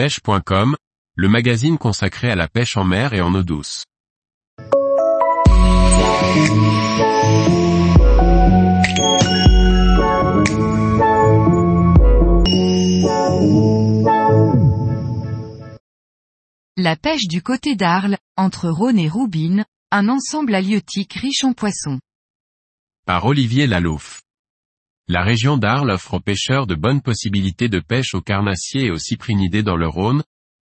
pêche.com, le magazine consacré à la pêche en mer et en eau douce. La pêche du côté d'Arles, entre Rhône et Roubine, un ensemble halieutique riche en poissons. Par Olivier Lalouf. La région d'Arles offre aux pêcheurs de bonnes possibilités de pêche aux carnassiers et aux cyprinidés dans le Rhône,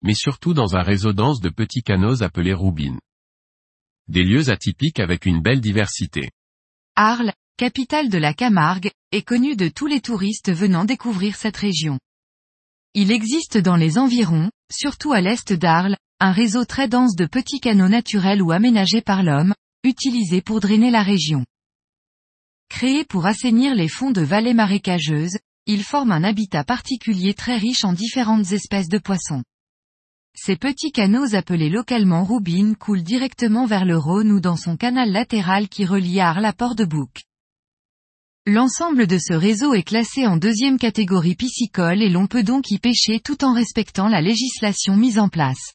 mais surtout dans un réseau dense de petits canaux appelés roubines. Des lieux atypiques avec une belle diversité. Arles, capitale de la Camargue, est connue de tous les touristes venant découvrir cette région. Il existe dans les environs, surtout à l'est d'Arles, un réseau très dense de petits canaux naturels ou aménagés par l'homme, utilisés pour drainer la région. Créés pour assainir les fonds de vallées marécageuses, ils forment un habitat particulier très riche en différentes espèces de poissons. Ces petits canaux appelés localement roubines coulent directement vers le Rhône ou dans son canal latéral qui relie Arles à Port-de-Bouc. L'ensemble de ce réseau est classé en deuxième catégorie piscicole et l'on peut donc y pêcher tout en respectant la législation mise en place.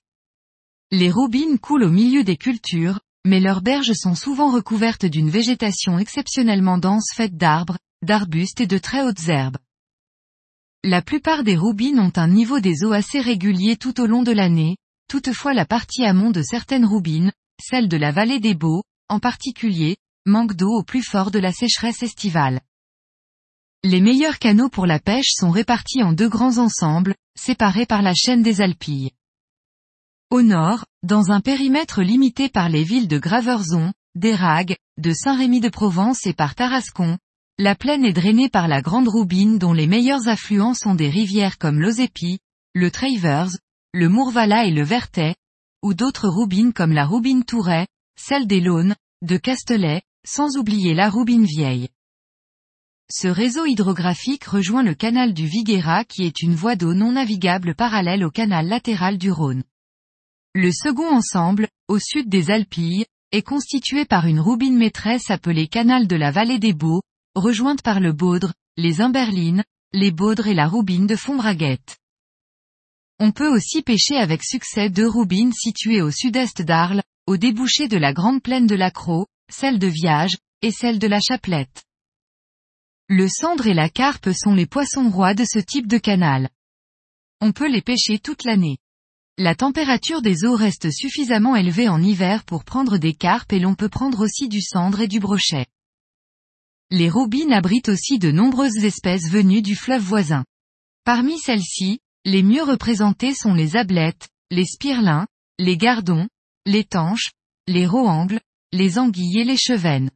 Les roubines coulent au milieu des cultures, mais leurs berges sont souvent recouvertes d'une végétation exceptionnellement dense faite d'arbres, d'arbustes et de très hautes herbes. La plupart des roubines ont un niveau des eaux assez régulier tout au long de l'année, toutefois la partie amont de certaines roubines, celle de la vallée des Baux, en particulier, manque d'eau au plus fort de la sécheresse estivale. Les meilleurs canaux pour la pêche sont répartis en deux grands ensembles, séparés par la chaîne des Alpilles. Au nord, dans un périmètre limité par les villes de Graverzon, d'Erague, de Saint-Rémy-de-Provence et par Tarascon, la plaine est drainée par la Grande Roubine dont les meilleurs affluents sont des rivières comme l'Ozépi, le Travers, le Mourvala et le Vertet, ou d'autres roubines comme la Roubine Touret, celle des Launes, de Castelet, sans oublier la Roubine Vieille. Ce réseau hydrographique rejoint le canal du Viguera qui est une voie d'eau non navigable parallèle au canal latéral du Rhône. Le second ensemble, au sud des Alpilles, est constitué par une roubine maîtresse appelée canal de la vallée des Baux, rejointe par le Baudre, les Imberlines, les Baudres et la roubine de Fombraguette. On peut aussi pêcher avec succès deux roubines situées au sud-est d'Arles, au débouché de la grande plaine de la Croix, celle de Viage, et celle de la Chaplette. Le cendre et la carpe sont les poissons rois de ce type de canal. On peut les pêcher toute l'année. La température des eaux reste suffisamment élevée en hiver pour prendre des carpes et l'on peut prendre aussi du cendre et du brochet. Les roubines abritent aussi de nombreuses espèces venues du fleuve voisin. Parmi celles-ci, les mieux représentées sont les ablettes, les spirlins, les gardons, les tanches, les roangles, les anguilles et les chevennes.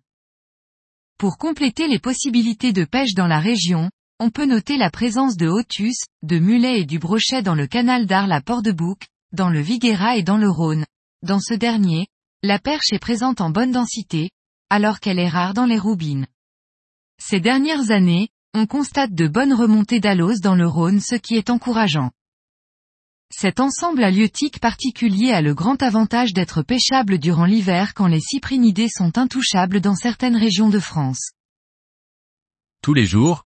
Pour compléter les possibilités de pêche dans la région, on peut noter la présence de hotus, de mulets et du brochet dans le canal d'Arles à Port-de-Bouc, dans le Viguera et dans le Rhône. Dans ce dernier, la perche est présente en bonne densité, alors qu'elle est rare dans les roubines. Ces dernières années, on constate de bonnes remontées d'alose dans le Rhône ce qui est encourageant. Cet ensemble halieutique particulier a le grand avantage d'être pêchable durant l'hiver quand les cyprinidés sont intouchables dans certaines régions de France. Tous les jours,